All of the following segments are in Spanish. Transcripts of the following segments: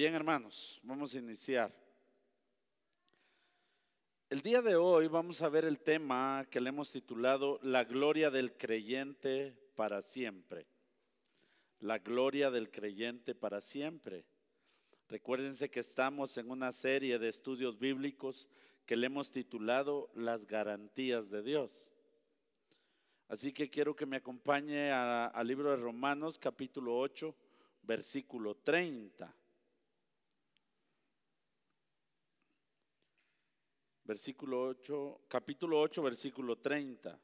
Bien, hermanos, vamos a iniciar. El día de hoy vamos a ver el tema que le hemos titulado La gloria del creyente para siempre. La gloria del creyente para siempre. Recuérdense que estamos en una serie de estudios bíblicos que le hemos titulado Las garantías de Dios. Así que quiero que me acompañe al libro de Romanos capítulo 8, versículo 30. Versículo 8, capítulo 8, versículo 30.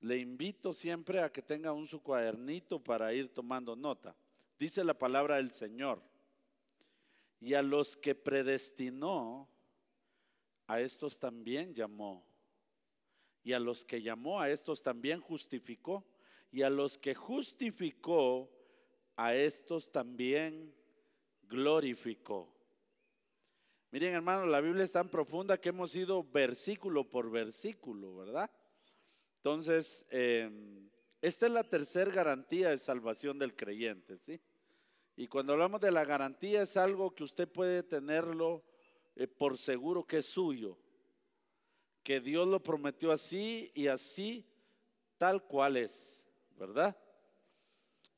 Le invito siempre a que tenga un su cuadernito para ir tomando nota. Dice la palabra del Señor. Y a los que predestinó, a estos también llamó. Y a los que llamó, a estos también justificó. Y a los que justificó, a estos también glorificó. Miren hermanos, la Biblia es tan profunda que hemos ido versículo por versículo, ¿verdad? Entonces, em, esta es la tercera garantía de salvación del creyente, ¿sí? Y cuando hablamos de la garantía es algo que usted puede tenerlo eh, por seguro que es suyo, que Dios lo prometió así y así tal cual es, ¿verdad?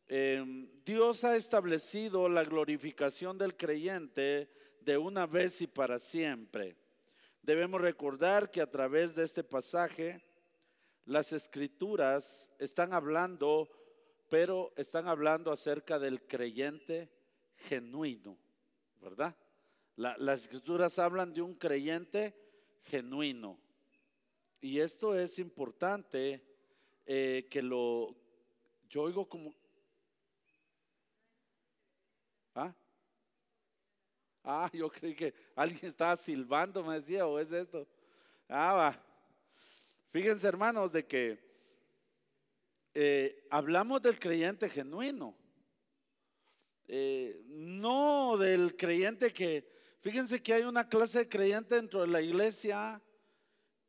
Em, Dios ha establecido la glorificación del creyente de una vez y para siempre. Debemos recordar que a través de este pasaje las escrituras están hablando pero están hablando acerca del creyente genuino, ¿verdad? las escrituras hablan de un creyente genuino. Y esto es importante eh, que lo, yo oigo como... ¿Ah? Ah, yo creí que alguien estaba silbando, me decía, o es esto. Ah, va. Fíjense hermanos de que eh, hablamos del creyente genuino, eh, no del creyente que, fíjense que hay una clase de creyente dentro de la iglesia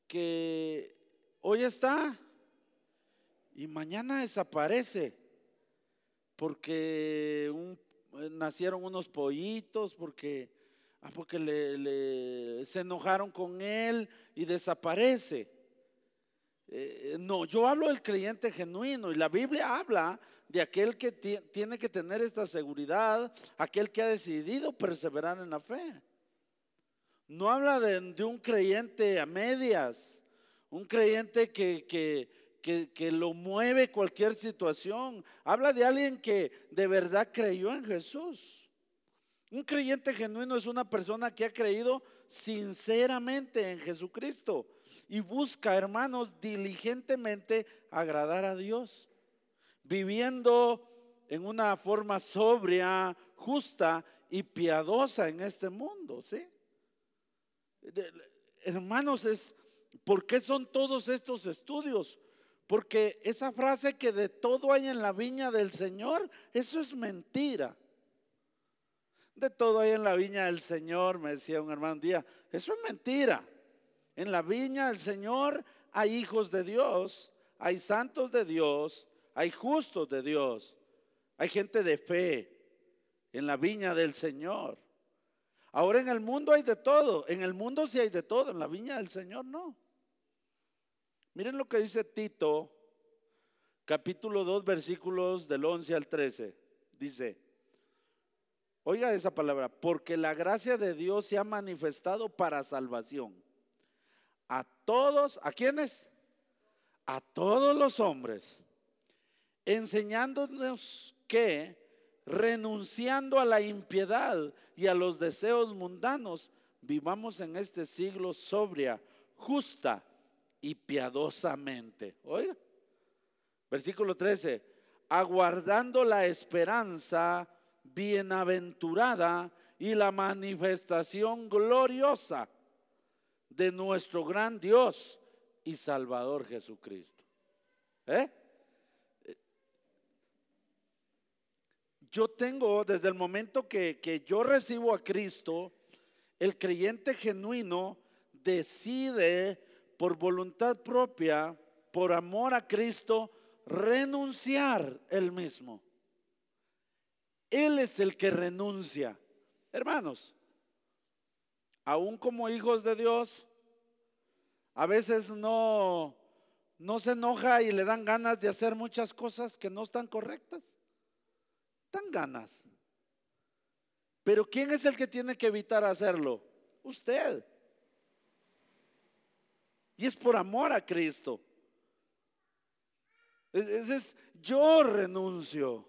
que hoy está y mañana desaparece porque nacieron unos pollitos, porque, ah, porque se enojaron con él y desaparece. Eh, no, yo hablo del creyente genuino y la Biblia habla de aquel que tiene que tener esta seguridad, aquel que ha decidido perseverar en la fe. No habla de, un creyente a medias, un creyente que, que, que, lo mueve cualquier situación. Habla de alguien que de verdad creyó en Jesús. Un creyente genuino es una persona que ha creído sinceramente en Jesucristo y busca, hermanos, diligentemente agradar a Dios, viviendo en una forma sobria, justa y piadosa en este mundo, ¿sí? Hermanos, es ¿por qué son todos estos estudios? Porque esa frase que de todo hay en la viña del Señor, eso es mentira. De todo hay en la viña del Señor, me decía un hermano un día, eso es mentira. En la viña del Señor hay hijos de Dios, hay santos de Dios, hay justos de Dios, hay gente de fe en la viña del Señor. Ahora en el mundo hay de todo, en el mundo sí hay de todo, en la viña del Señor no. Miren lo que dice Tito, capítulo 2, versículos del 11 al 13. Dice, oiga esa palabra, porque la gracia de Dios se ha manifestado para salvación a todos, ¿a quiénes? A todos los hombres, enseñándonos que renunciando a la impiedad y a los deseos mundanos, vivamos en este siglo sobria, justa y piadosamente. Oiga, versículo 13, aguardando la esperanza bienaventurada y la manifestación gloriosa de nuestro gran Dios y Salvador Jesucristo. ¿Eh? Yo tengo, desde el momento que, que yo recibo a Cristo, el creyente genuino decide por voluntad propia, por amor a Cristo, renunciar él mismo. Él es el que renuncia. Hermanos, aún como hijos de Dios, a veces no, no se enoja y le dan ganas de hacer muchas cosas que no están correctas. Dan ganas. Pero ¿quién es el que tiene que evitar hacerlo? Usted. Y es por amor a Cristo. Es, es, yo renuncio.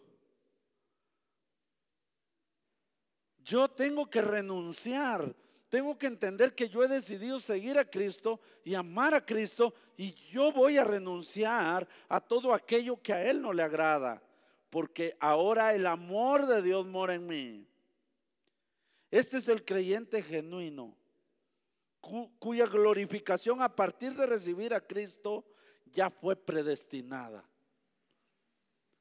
Yo tengo que renunciar. Tengo que entender que yo he decidido seguir a Cristo y amar a Cristo y yo voy a renunciar a todo aquello que a Él no le agrada, porque ahora el amor de Dios mora en mí. Este es el creyente genuino, cuya glorificación a partir de recibir a Cristo ya fue predestinada.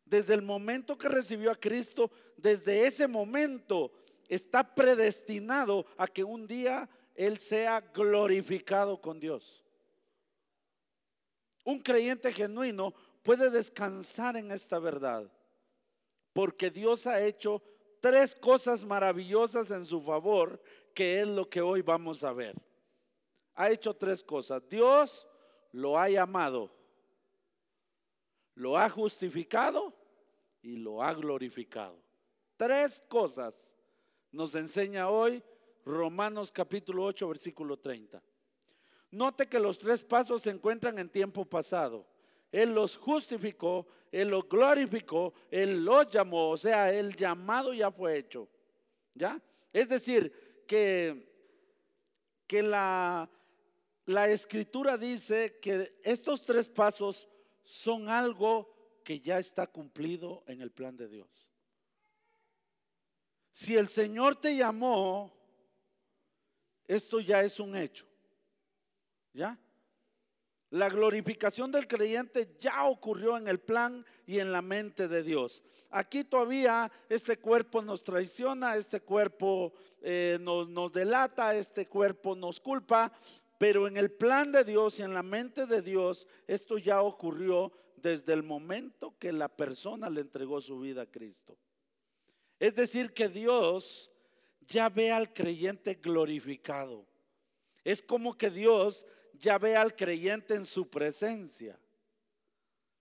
Desde el momento que recibió a Cristo, desde ese momento está predestinado a que un día Él sea glorificado con Dios. Un creyente genuino puede descansar en esta verdad, porque Dios ha hecho tres cosas maravillosas en su favor, que es lo que hoy vamos a ver. Ha hecho tres cosas. Dios lo ha llamado, lo ha justificado y lo ha glorificado. Tres cosas nos enseña hoy Romanos capítulo 8, versículo 30. Note que los tres pasos se encuentran en tiempo pasado. Él los justificó, Él los glorificó, Él los llamó, o sea, el llamado ya fue hecho. ¿Ya? Es decir, que, que la, la escritura dice que estos tres pasos son algo que ya está cumplido en el plan de Dios. Si el Señor te llamó, esto ya es un hecho. ¿Ya? La glorificación del creyente ya ocurrió en el plan y en la mente de Dios. Aquí todavía este cuerpo nos traiciona, este cuerpo eh, nos, nos delata, este cuerpo nos culpa, pero en el plan de Dios y en la mente de Dios esto ya ocurrió desde el momento que la persona le entregó su vida a Cristo. Es decir, que Dios ya ve al creyente glorificado. Es como que Dios ya ve al creyente en su presencia.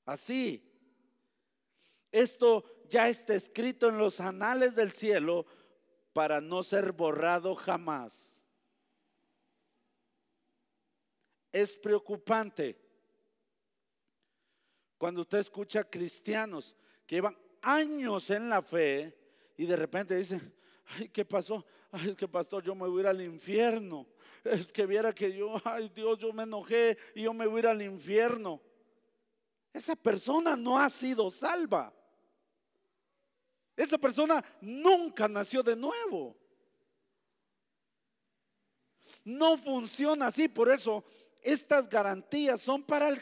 Así. Esto ya está escrito en los anales del cielo para no ser borrado jamás. Es preocupante cuando usted escucha cristianos que llevan años en la fe y de repente dicen, ay, ¿qué pasó? Ay, es que pastor, yo me voy a ir al infierno es que viera que yo, ay Dios, yo me enojé y yo me voy a ir al infierno. Esa persona no ha sido salva. Esa persona nunca nació de nuevo. No funciona así, por eso estas garantías son para el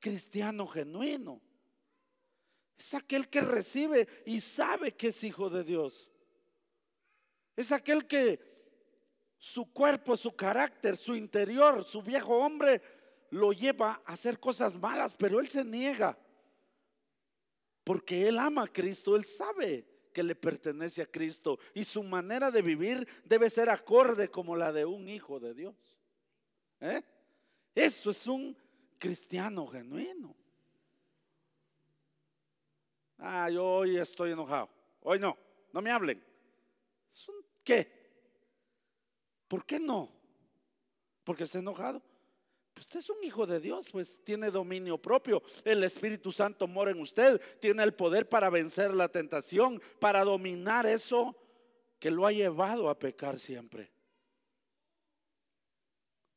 cristiano genuino. Es aquel que recibe y sabe que es hijo de Dios. Es aquel que su cuerpo, su carácter, su interior, su viejo hombre lo lleva a hacer cosas malas, pero él se niega. Porque él ama a Cristo, él sabe que le pertenece a Cristo y su manera de vivir debe ser acorde como la de un hijo de Dios. ¿Eh? Eso es un cristiano genuino. Ah, yo hoy estoy enojado. Hoy no, no me hablen. ¿Qué? ¿Por qué no? Porque está enojado. Pues usted es un hijo de Dios, pues tiene dominio propio. El Espíritu Santo mora en usted. Tiene el poder para vencer la tentación, para dominar eso que lo ha llevado a pecar siempre.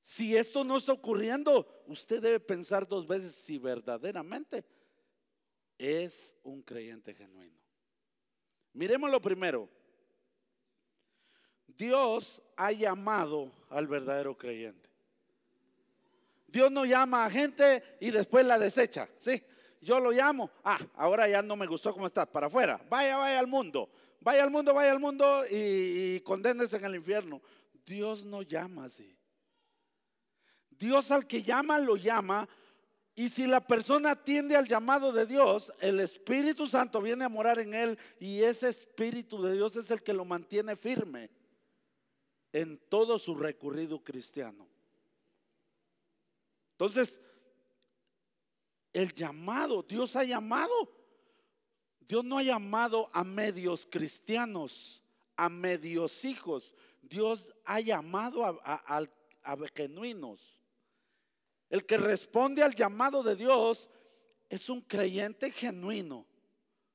Si esto no está ocurriendo, usted debe pensar dos veces si verdaderamente es un creyente genuino. Miremos lo primero. Dios ha llamado al verdadero creyente. Dios no llama a gente y después la desecha. ¿sí? Yo lo llamo, ah, ahora ya no me gustó cómo estás, para afuera. Vaya, vaya al mundo. Vaya al mundo, vaya al mundo y, y en el infierno. Dios no llama así. Dios al que llama lo llama Y si la persona atiende al llamado de Dios, el Espíritu Santo viene a morar en él y ese Espíritu de Dios es el que lo mantiene firme en todo su recorrido cristiano. Entonces, el llamado, Dios ha llamado. Dios no ha llamado a medios cristianos, a medios hijos. Dios ha llamado a, genuinos. El que responde al llamado de Dios es un creyente genuino,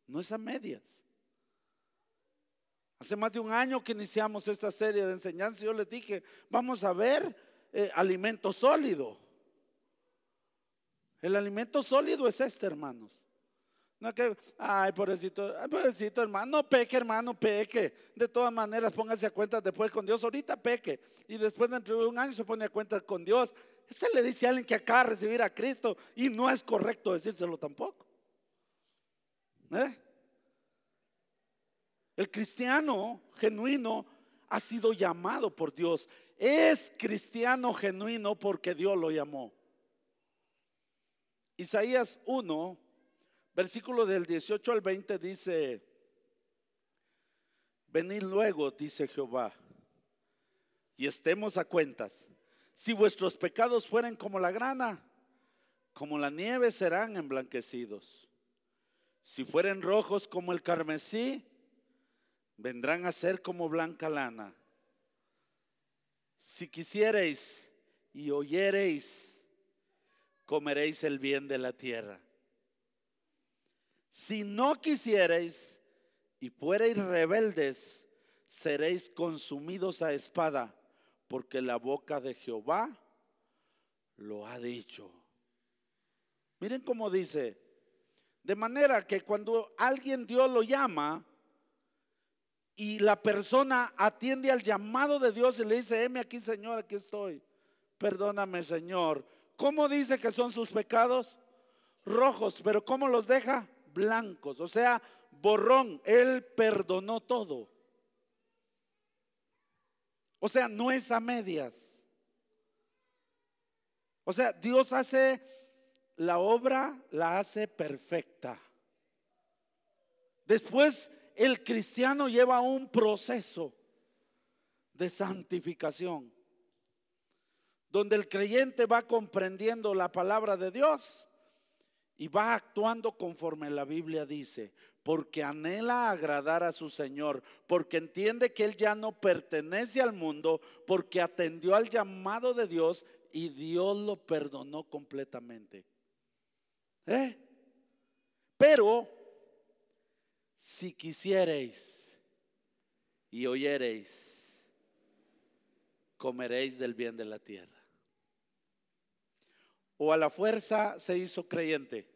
no es a medias. Hace más de un año que iniciamos esta serie de enseñanzas, yo les dije, vamos a ver eh, alimento sólido. El alimento sólido es este, hermanos. No que, ay, pobrecito, pobrecito hermano, no peque, hermano, peque. De todas maneras, póngase a cuenta después con Dios. Ahorita peque. Y después dentro de un año se pone a cuenta con Dios. Ese le dice a alguien que acaba de recibir a Cristo y no es correcto decírselo tampoco. ¿Eh? El cristiano genuino ha sido llamado por Dios. Es cristiano genuino porque Dios lo llamó. Isaías 1, versículo del 18 al 20 dice, venid luego, dice Jehová, y estemos a cuentas. Si vuestros pecados fueren como la grana, como la nieve serán emblanquecidos. Si fueren rojos como el carmesí, vendrán a ser como blanca lana. Si quisiereis y oyereis, comeréis el bien de la tierra. Si no quisiereis y fuereis rebeldes, seréis consumidos a espada, porque la boca de Jehová lo ha dicho. Miren cómo dice, de manera que cuando alguien Dios lo llama y la persona atiende al llamado de Dios y le dice, heme aquí Señor, aquí estoy, perdóname Señor, ¿Cómo dice que son sus pecados? Rojos, pero ¿cómo los deja? Blancos, o sea, borrón. Él perdonó todo. O sea, no es a medias. O sea, Dios hace la obra, la hace perfecta. Después el cristiano lleva un proceso de santificación donde el creyente va comprendiendo la palabra de Dios y va actuando conforme la Biblia dice, porque anhela agradar a su Señor, porque entiende que Él ya no pertenece al mundo, porque atendió al llamado de Dios y Dios lo perdonó completamente. ¿Eh? Pero, si quisiereis y oyereis, comeréis del bien de la tierra o a la fuerza se hizo creyente.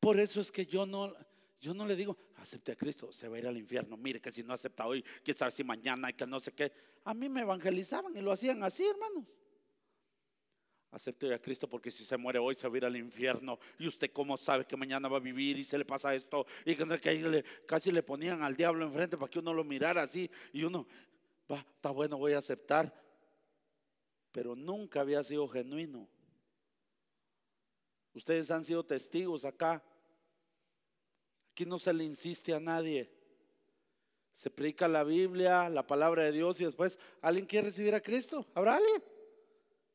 Por eso es que yo no, yo no le digo, acepte a Cristo, se va a ir al infierno. Mire que si no acepta hoy, quién sabe si mañana y que no sé qué. A mí me evangelizaban y lo hacían así, hermanos. Acepte a Cristo porque si se muere hoy se va a ir al infierno. Y usted cómo sabe que mañana va a vivir y se le pasa esto. Y que casi le ponían al diablo enfrente para que uno lo mirara así. Y uno, va, está bueno, voy a aceptar pero nunca había sido genuino. Ustedes han sido testigos acá. Aquí no se le insiste a nadie. Se predica la Biblia, la palabra de Dios y después alguien quiere recibir a Cristo. ¿Habrá alguien?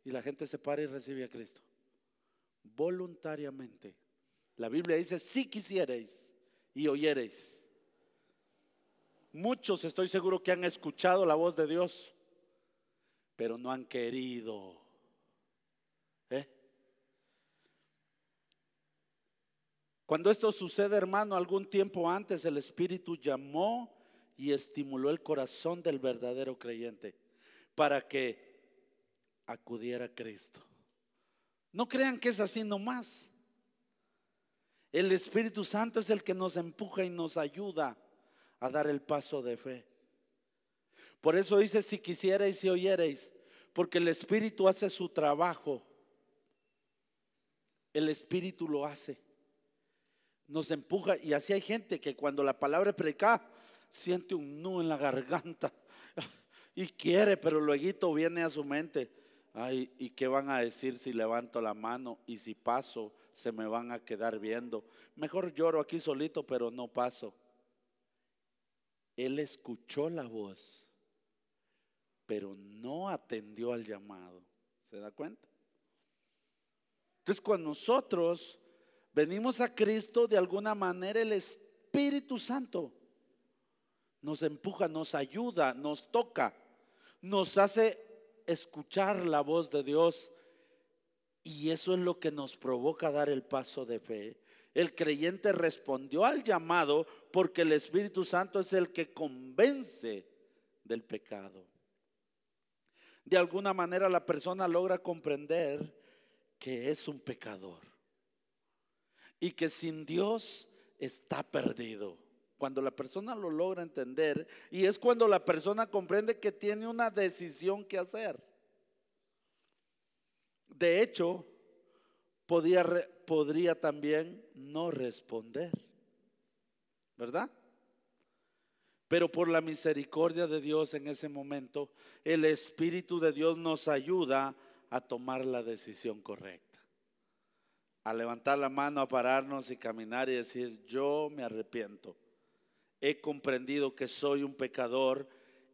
Y la gente se para y recibe a Cristo. Voluntariamente. La Biblia dice, si quisierais y oyereis. Muchos estoy seguro que han escuchado la voz de Dios pero no han querido. ¿Eh? Cuando esto sucede, hermano, algún tiempo antes el Espíritu llamó y estimuló el corazón del verdadero creyente para que acudiera a Cristo. No crean que es así nomás. El Espíritu Santo es el que nos empuja y nos ayuda a dar el paso de fe. Por eso dice, si quisierais y oyereis, porque el Espíritu hace su trabajo. El Espíritu lo hace. Nos empuja y así hay gente que cuando la palabra predica siente un nudo en la garganta y quiere, pero luego viene a su mente. Ay, ¿y qué van a decir si levanto la mano y si paso se me van a quedar viendo? Mejor lloro aquí solito, pero no paso. Él escuchó la voz, pero no atendió al llamado. ¿Se da cuenta? Entonces, cuando nosotros venimos a Cristo, de alguna manera el Espíritu Santo nos empuja, nos ayuda, nos toca, nos hace escuchar la voz de Dios. Y eso es lo que nos provoca dar el paso de fe. El creyente respondió al llamado porque el Espíritu Santo es el que convence del pecado. De alguna manera la persona logra comprender que es un pecador y que sin Dios está perdido. Cuando la persona lo logra entender y es cuando la persona comprende que tiene una decisión que hacer. De hecho, podría, podría también no responder, ¿verdad? Pero por la misericordia de Dios en ese momento, el Espíritu de Dios nos ayuda a tomar la decisión correcta. A levantar la mano, a pararnos y caminar y decir, yo me arrepiento. He comprendido que soy un pecador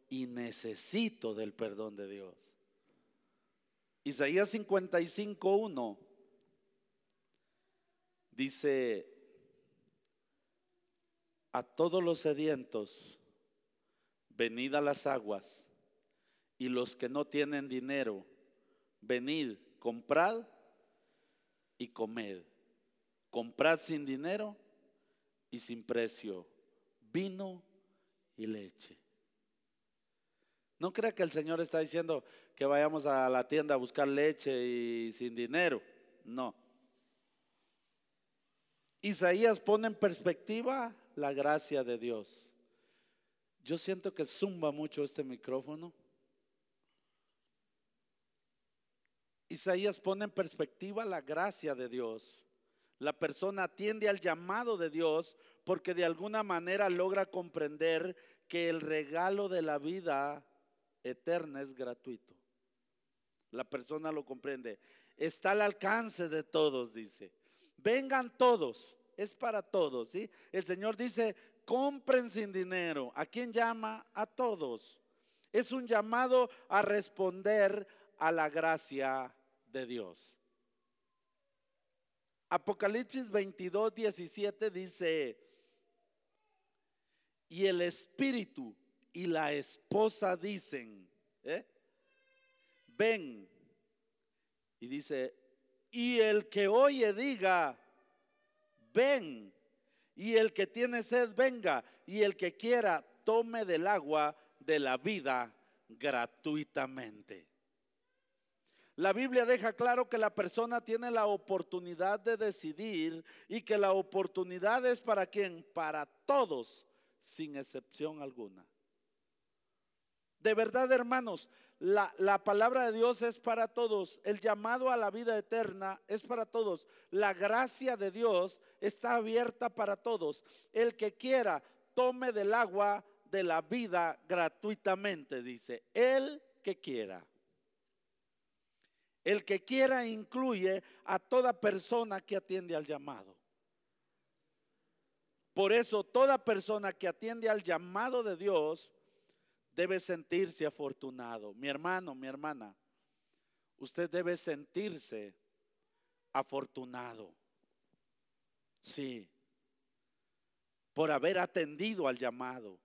y necesito del perdón de Dios. Isaías 55.1 dice, a todos los sedientos, venid a las aguas, y los que no tienen dinero, venid, comprad y comed. Comprad sin dinero y sin precio, vino y leche. No crea que el Señor está diciendo que vayamos a la tienda a buscar leche y sin dinero. No. Isaías pone en perspectiva la gracia de Dios. Yo siento que zumba mucho este micrófono. Isaías pone en perspectiva la gracia de Dios. La persona atiende al llamado de Dios porque de alguna manera logra comprender que el regalo de la vida eterna es gratuito. La persona lo comprende. Está al alcance de todos, dice. Vengan todos, es para todos. El Señor dice, compren sin dinero. ¿A quién llama? A todos. Es un llamado a responder a la gracia de Dios. Apocalipsis 22, 17 dice, y el espíritu y la esposa dicen, ¿eh? ven, y dice, y el que oye diga, ven. Y el que tiene sed, venga. Y el que quiera, tome del agua de la vida gratuitamente. La Biblia deja claro que la persona tiene la oportunidad de decidir y que la oportunidad es para quien, para todos, sin excepción alguna. De verdad, hermanos, la, palabra de Dios es para todos. El llamado a la vida eterna es para todos. La gracia de Dios está abierta para todos. El que quiera, tome del agua de la vida gratuitamente, dice. El que quiera. El que quiera incluye a toda persona que atiende al llamado. Por eso toda persona que atiende al llamado de Dios debe sentirse afortunado. Mi hermano, mi hermana, usted debe sentirse afortunado. Sí, por haber atendido al llamado.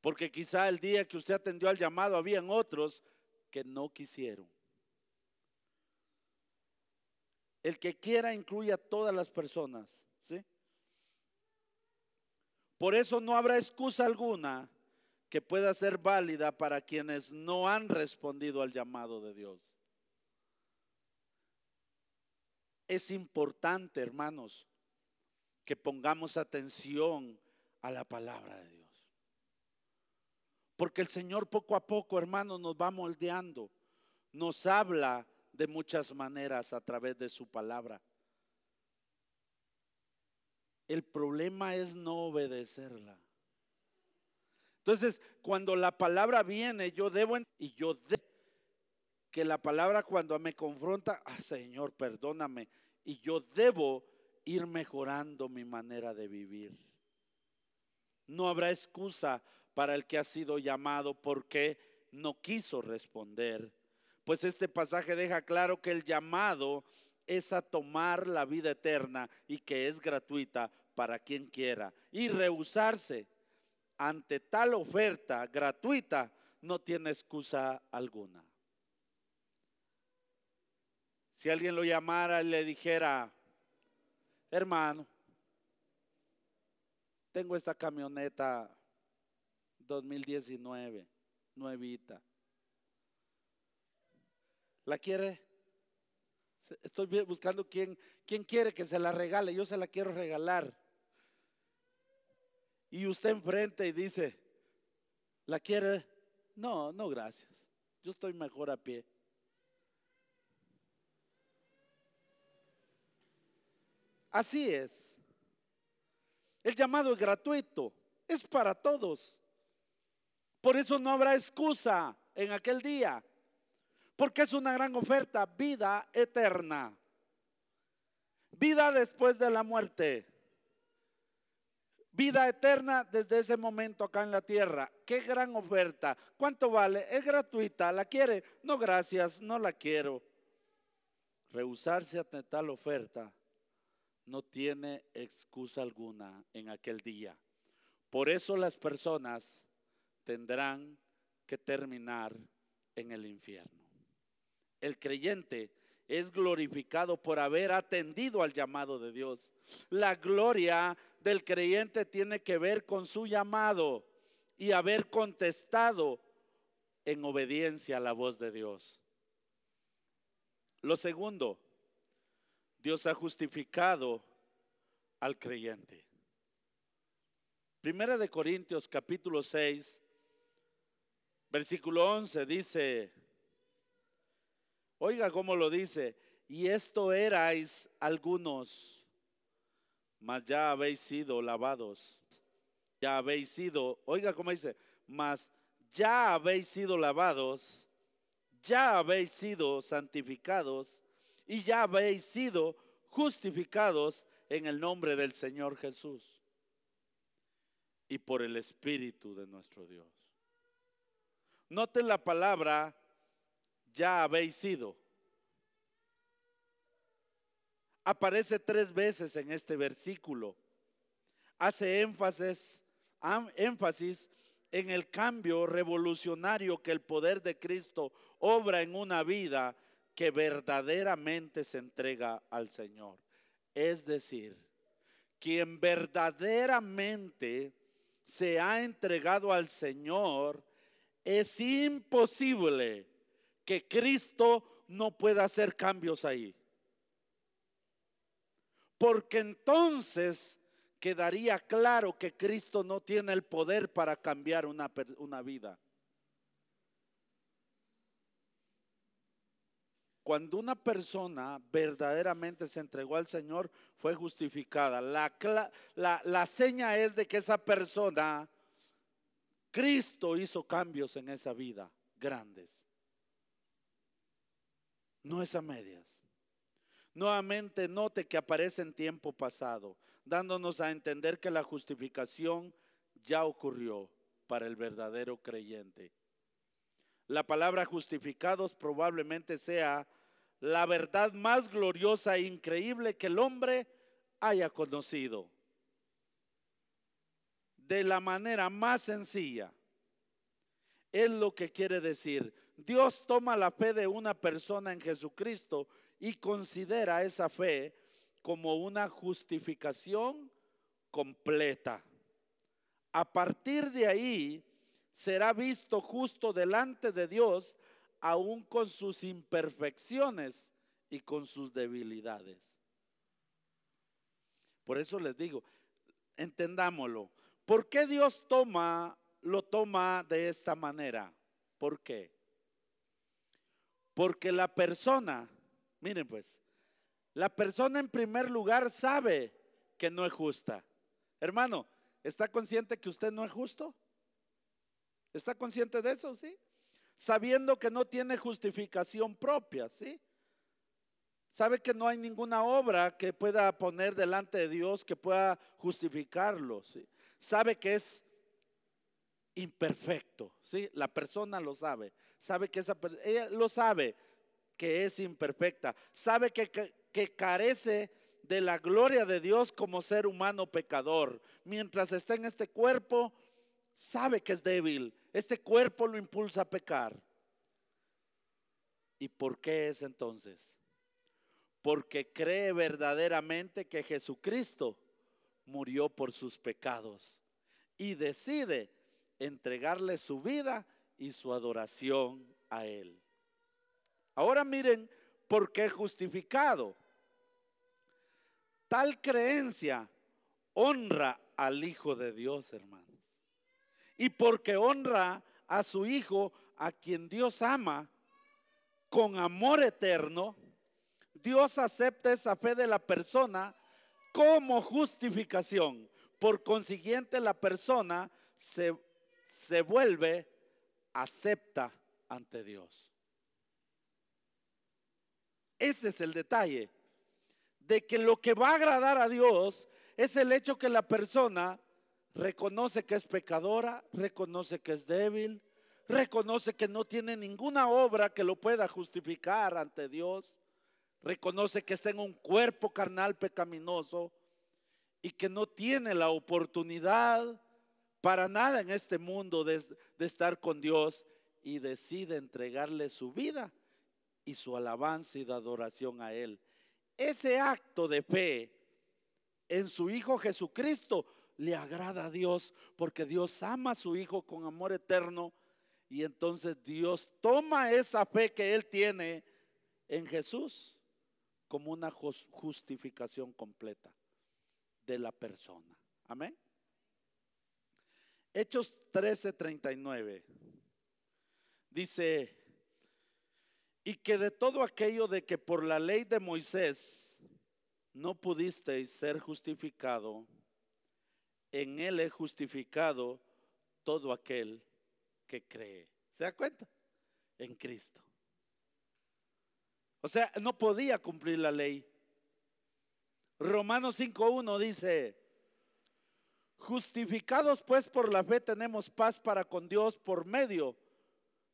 Porque quizá el día que usted atendió al llamado habían otros que no quisieron. El que quiera incluye a todas las personas, ¿sí? Por eso no habrá excusa alguna que pueda ser válida para quienes no han respondido al llamado de Dios. Es importante, hermanos, que pongamos atención a la palabra de Dios. Porque el Señor poco a poco, hermanos, nos va moldeando. Nos habla de muchas maneras a través de su palabra. El problema es no obedecerla. Entonces, cuando la palabra viene, yo debo y yo que la palabra cuando me confronta, ah, Señor, perdóname, y yo debo ir mejorando mi manera de vivir. No habrá excusa para el que ha sido llamado porque no quiso responder. Pues este pasaje deja claro que el llamado es a tomar la vida eterna y que es gratuita para quien quiera. Y rehusarse ante tal oferta gratuita no tiene excusa alguna. Si alguien lo llamara y le dijera, hermano, tengo esta camioneta 2019, nuevita. ¿La quiere? Estoy buscando quién, quién quiere que se la regale. Yo se la quiero regalar. Y usted enfrente y dice, ¿la quiere? No, no, gracias. Yo estoy mejor a pie. Así es. El llamado es gratuito, es para todos. Por eso no habrá excusa en aquel día, porque es una gran oferta, vida eterna, vida después de la muerte, vida eterna desde ese momento acá en la tierra. Qué gran oferta. ¿Cuánto vale? Es gratuita. ¿La quiere? No, gracias, no la quiero. Rehusarse a tal oferta no tiene excusa alguna en aquel día. Por eso las personas tendrán que terminar en el infierno. El creyente es glorificado por haber atendido al llamado de Dios. La gloria del creyente tiene que ver con su llamado y haber contestado en obediencia a la voz de Dios. Lo segundo, Dios ha justificado al creyente. Primera de Corintios capítulo 6, versículo 11 dice, oiga cómo lo dice, y esto erais algunos, mas ya habéis sido lavados, ya habéis sido, oiga cómo dice, mas ya habéis sido lavados, ya habéis sido santificados y ya habéis sido justificados en el nombre del Señor Jesús y por el Espíritu de nuestro Dios. Noten la palabra, ya habéis sido. Aparece tres veces en este versículo. Hace énfasis, énfasis en el cambio revolucionario que el poder de Cristo obra en una vida que verdaderamente se entrega al Señor. Es decir, quien verdaderamente se ha entregado al Señor, es imposible que Cristo no pueda hacer cambios ahí. Porque entonces quedaría claro que Cristo no tiene el poder para cambiar una, una vida. Cuando una persona verdaderamente se entregó al Señor, fue justificada. La, la, la, seña es de que esa persona, Cristo hizo cambios en esa vida grandes. No es a medias. Nuevamente note que aparece en tiempo pasado, dándonos a entender que la justificación ya ocurrió para el verdadero creyente. La palabra justificados probablemente sea la verdad más gloriosa e increíble que el hombre haya conocido. De la manera más sencilla. Es lo que quiere decir. Dios toma la fe de una persona en Jesucristo y considera esa fe como una justificación completa. A partir de ahí será visto justo delante de Dios aún con sus imperfecciones y con sus debilidades. Por eso les digo, entendámoslo. ¿Por qué Dios toma, lo toma de esta manera? ¿Por qué? Porque la persona, miren pues, la persona en primer lugar sabe que no es justa. Hermano, ¿está consciente que usted no es justo? ¿Está consciente de eso? Sí. sabiendo que no tiene justificación propia, ¿sí? Sabe que no hay ninguna obra que pueda poner delante de Dios que pueda justificarlo, ¿sí? Sabe que es imperfecto, ¿sí? La persona lo sabe, sabe que esa ella lo sabe que es imperfecta, sabe que, que carece de la gloria de Dios como ser humano pecador. Mientras está en este cuerpo, sabe que es débil. Este cuerpo lo impulsa a pecar. ¿Y por qué es entonces? Porque cree verdaderamente que Jesucristo murió por sus pecados y decide entregarle su vida y su adoración a Él. Ahora miren por qué justificado. Tal creencia honra al Hijo de Dios, hermanos. Y porque honra a su Hijo, a quien Dios ama, con amor eterno, Dios acepta esa fe de la persona como justificación. Por consiguiente, la persona se, se vuelve acepta ante Dios. Ese es el detalle de que lo que va a agradar a Dios es el hecho que la persona reconoce que es pecadora, reconoce que es débil, reconoce que no tiene ninguna obra que lo pueda justificar ante Dios, reconoce que está en un cuerpo carnal pecaminoso y que no tiene la oportunidad para nada en este mundo de, estar con Dios y decide entregarle su vida y su alabanza y de adoración a Él. Ese acto de fe en su Hijo Jesucristo le agrada a Dios porque Dios ama a su Hijo con amor eterno y entonces Dios toma esa fe que Él tiene en Jesús como una justificación completa de la persona. Amén. Hechos 13:39 dice, y que de todo aquello de que por la ley de Moisés no pudisteis ser justificado, en él es justificado todo aquel que cree. ¿Se da cuenta? En Cristo. O sea, no podía cumplir la ley. Romanos 5.1 dice, justificados pues por la fe tenemos paz para con Dios por medio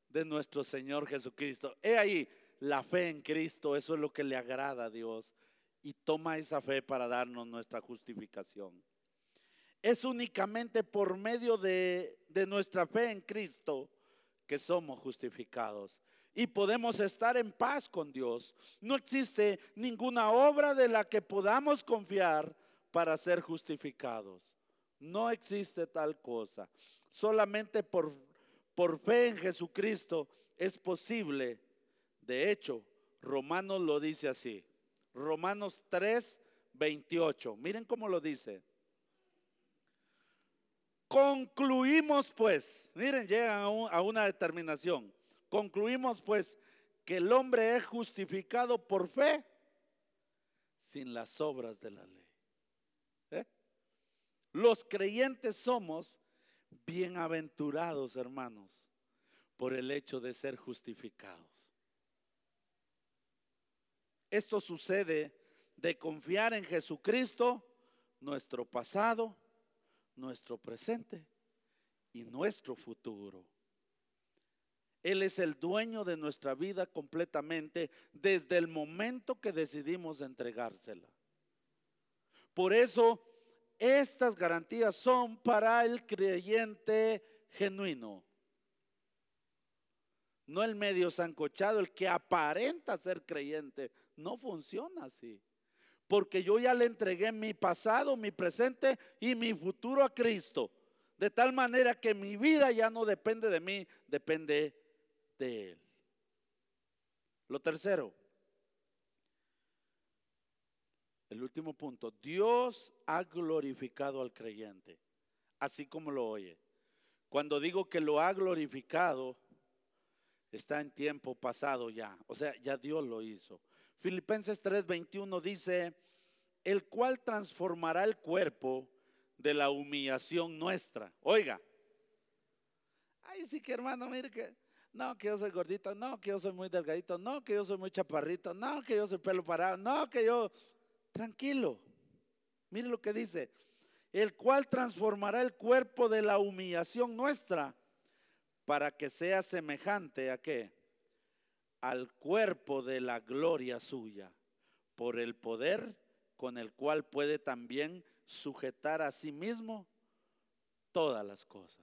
de nuestro Señor Jesucristo. He ahí la fe en Cristo, eso es lo que le agrada a Dios. Y toma esa fe para darnos nuestra justificación. Es únicamente por medio de, de nuestra fe en Cristo que somos justificados y podemos estar en paz con Dios. No existe ninguna obra de la que podamos confiar para ser justificados. No existe tal cosa. Solamente por por fe en Jesucristo es posible. De hecho, Romanos lo dice así. Romanos 3, 28. Miren cómo lo dice. Concluimos pues, miren, llegan a, una determinación. Concluimos pues que el hombre es justificado por fe sin las obras de la ley. ¿Eh? Los creyentes somos bienaventurados, hermanos, por el hecho de ser justificados. Esto sucede de confiar en Jesucristo, nuestro pasado, nuestro presente y nuestro futuro. Él es el dueño de nuestra vida completamente desde el momento que decidimos entregársela. Por eso estas garantías son para el creyente genuino. No el medio zancochado, el que aparenta ser creyente. No funciona así. Porque yo ya le entregué mi pasado, mi presente y mi futuro a Cristo. De tal manera que mi vida ya no depende de mí, depende de Él. Lo tercero, el último punto, Dios ha glorificado al creyente, así como lo oye. Cuando digo que lo ha glorificado, está en tiempo pasado ya, o sea, ya Dios lo hizo. Filipenses 3:21 dice, el cual transformará el cuerpo de la humillación nuestra. Oiga, ay sí que hermano, mire que no, que yo soy gordito, no, que yo soy muy delgadito, no, que yo soy muy chaparrito, no, que yo soy pelo parado, no, que yo... Tranquilo. Mire lo que dice, el cual transformará el cuerpo de la humillación nuestra para que sea semejante a qué? Al cuerpo de la gloria suya, por el poder con el cual puede también sujetar a sí mismo todas las cosas.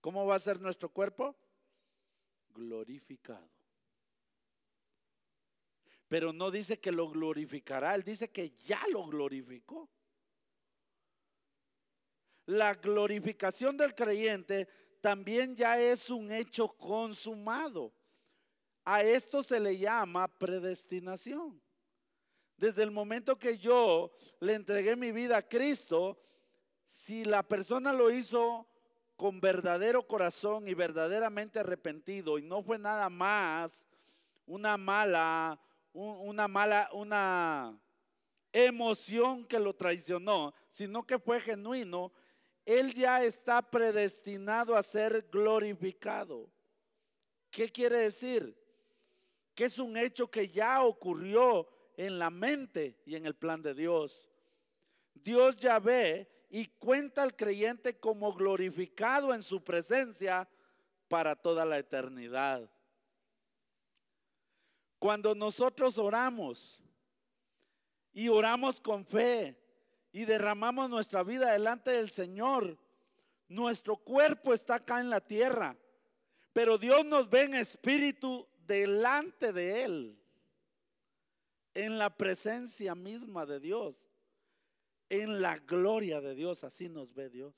¿Cómo va a ser nuestro cuerpo? Glorificado. Pero no dice que lo glorificará, él dice que ya lo glorificó. La glorificación del creyente también ya es un hecho consumado. A esto se le llama predestinación. Desde el momento que yo le entregué mi vida a Cristo, si la persona lo hizo con verdadero corazón y verdaderamente arrepentido y no fue nada más una mala, una mala, una emoción que lo traicionó, sino que fue genuino, él ya está predestinado a ser glorificado. ¿Qué quiere decir? Que es un hecho que ya ocurrió en la mente y en el plan de Dios. Dios ya ve y cuenta al creyente como glorificado en su presencia para toda la eternidad. Cuando nosotros oramos y oramos con fe y derramamos nuestra vida delante del Señor, nuestro cuerpo está acá en la tierra, pero Dios nos ve en espíritu delante de Él, en la presencia misma de Dios en la gloria de Dios. Así nos ve Dios.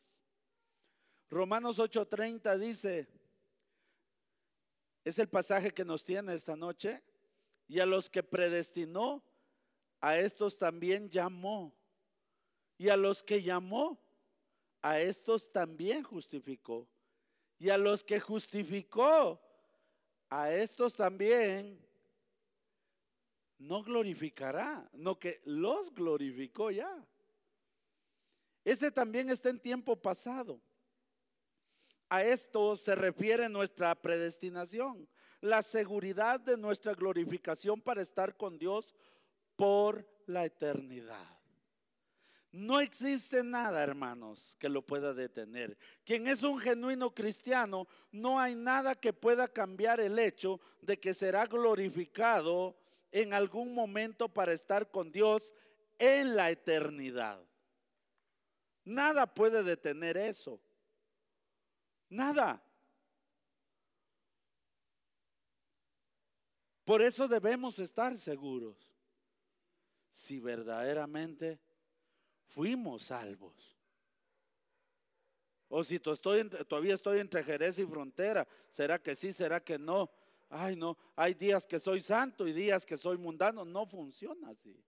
Romanos 8:30 dice, es el pasaje que nos tiene esta noche, y a los que predestinó, a estos también llamó, y a los que llamó, a estos también justificó, y a los que justificó, a estos también no glorificará, no que los glorificó ya. Ese también está en tiempo pasado. A esto se refiere nuestra predestinación, la seguridad de nuestra glorificación para estar con Dios por la eternidad. No existe nada, hermanos, que lo pueda detener. Quien es un genuino cristiano, no hay nada que pueda cambiar el hecho de que será glorificado en algún momento para estar con Dios en la eternidad. Nada puede detener eso. Nada. Por eso debemos estar seguros si verdaderamente fuimos salvos. O si todavía estoy entre Jerez y frontera, ¿será que sí? ¿Será que no? Ay, no, hay días que soy santo y días que soy mundano. No funciona así.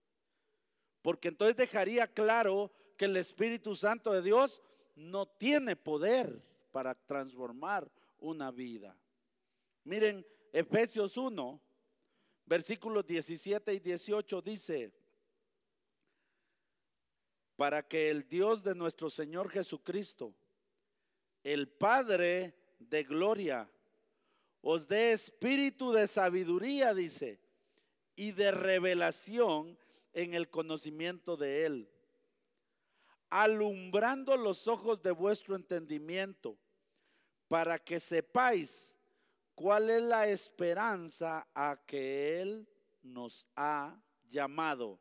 Porque entonces dejaría claro que el Espíritu Santo de Dios no tiene poder para transformar una vida. Miren, Efesios 1, versículos 17 y 18 dice, para que el Dios de nuestro Señor Jesucristo, el Padre de gloria, os dé espíritu de sabiduría, dice, y de revelación en el conocimiento de Él alumbrando los ojos de vuestro entendimiento, para que sepáis cuál es la esperanza a que Él nos ha llamado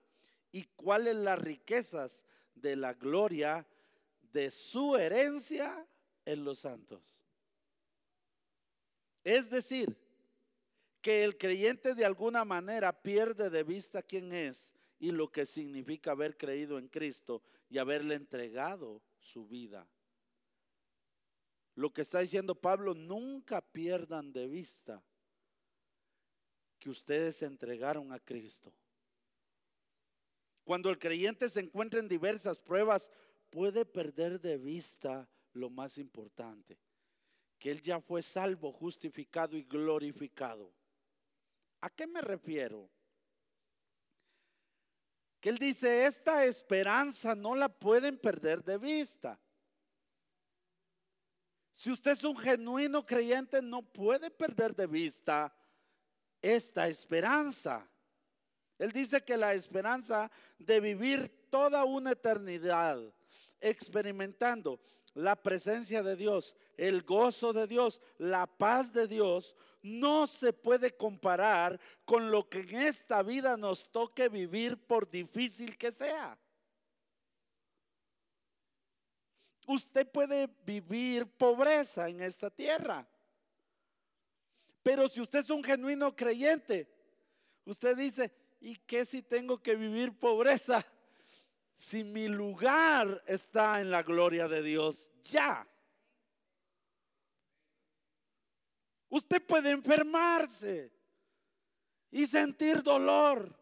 y cuáles las riquezas de la gloria de su herencia en los santos. Es decir, que el creyente de alguna manera pierde de vista quién es y lo que significa haber creído en Cristo y haberle entregado su vida. Lo que está diciendo Pablo, nunca pierdan de vista que ustedes se entregaron a Cristo. Cuando el creyente se encuentra en diversas pruebas, puede perder de vista lo más importante, que él ya fue salvo, justificado y glorificado. ¿A qué me refiero? Que él dice, esta esperanza no la pueden perder de vista. Si usted es un genuino creyente, no puede perder de vista esta esperanza. Él dice que la esperanza de vivir toda una eternidad experimentando la presencia de Dios, el gozo de Dios, la paz de Dios, no se puede comparar con lo que en esta vida nos toque vivir por difícil que sea. Usted puede vivir pobreza en esta tierra. Pero si usted es un genuino creyente, usted dice, ¿y qué si tengo que vivir pobreza? Si mi lugar está en la gloria de Dios, ya. Usted puede enfermarse y sentir dolor.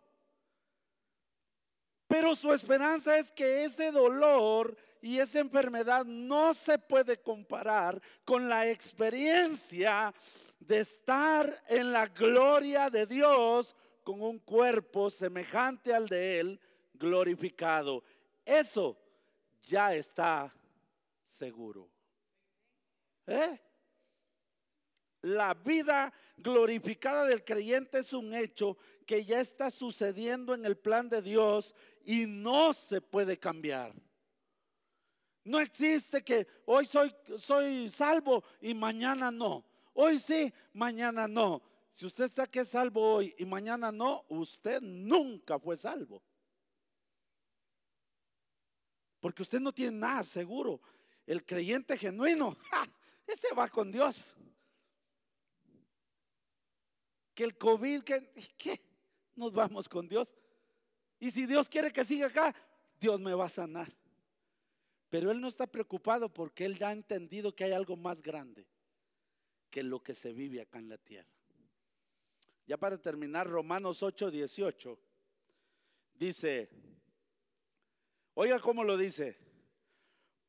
Pero su esperanza es que ese dolor y esa enfermedad no se puede comparar con la experiencia de estar en la gloria de Dios con un cuerpo semejante al de Él, glorificado. Eso ya está seguro. ¿Eh? La vida glorificada del creyente es un hecho que ya está sucediendo en el plan de Dios y no se puede cambiar. No existe que hoy soy, soy salvo y mañana no. Hoy sí, mañana no. Si usted está que salvo hoy y mañana no, usted nunca fue salvo. Porque usted no tiene nada seguro. El creyente genuino, ese va con Dios. Que el COVID, que, ¿qué? Nos vamos con Dios. Y si Dios quiere que siga acá, Dios me va a sanar. Pero Él no está preocupado porque Él ya ha entendido que hay algo más grande que lo que se vive acá en la tierra. Ya para terminar, Romanos 8, 18 dice, oiga cómo lo dice,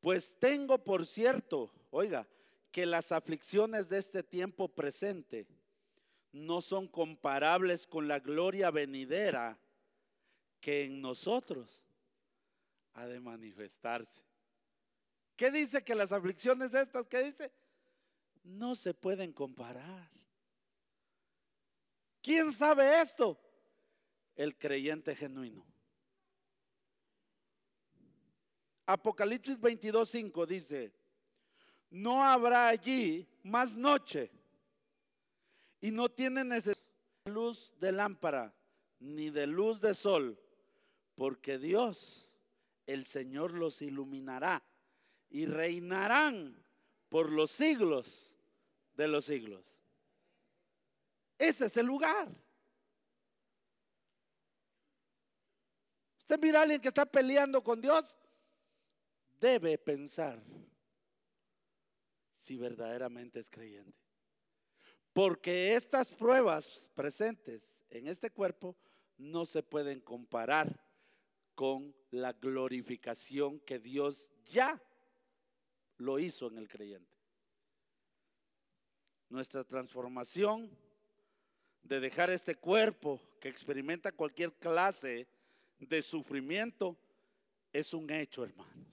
pues tengo por cierto, oiga, que las aflicciones de este tiempo presente no son comparables con la gloria venidera que en nosotros ha de manifestarse. ¿Qué dice que las aflicciones estas, qué dice? No se pueden comparar. ¿Quién sabe esto? El creyente genuino. Apocalipsis 22:5 dice, no habrá allí más noche y no tiene necesidad de luz de lámpara ni de luz de sol, porque Dios, el Señor, los iluminará y reinarán por los siglos de los siglos. Ese es el lugar. Usted mira a alguien que está peleando con Dios, debe pensar si verdaderamente es creyente. Porque estas pruebas presentes en este cuerpo no se pueden comparar con la glorificación que Dios ya lo hizo en el creyente. Nuestra transformación de dejar este cuerpo que experimenta cualquier clase de sufrimiento es un hecho, hermanos.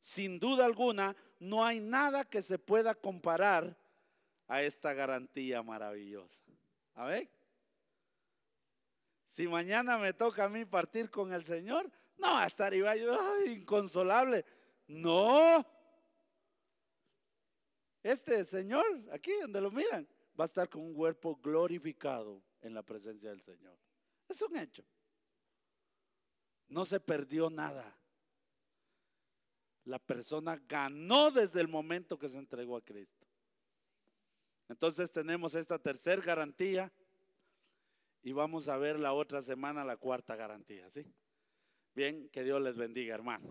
Sin duda alguna, no hay nada que se pueda comparar a esta garantía maravillosa. A ver. Si mañana me toca a mí partir con el Señor, no va a estar igual, inconsolable. No. Este Señor, aquí donde lo miran, va a estar con un cuerpo glorificado en la presencia del Señor. Es un hecho. No se perdió nada. La persona ganó desde el momento que se entregó a Cristo. Entonces tenemos esta tercera garantía y vamos a ver la otra semana la cuarta garantía, ¿sí? Bien, que Dios les bendiga, hermanos.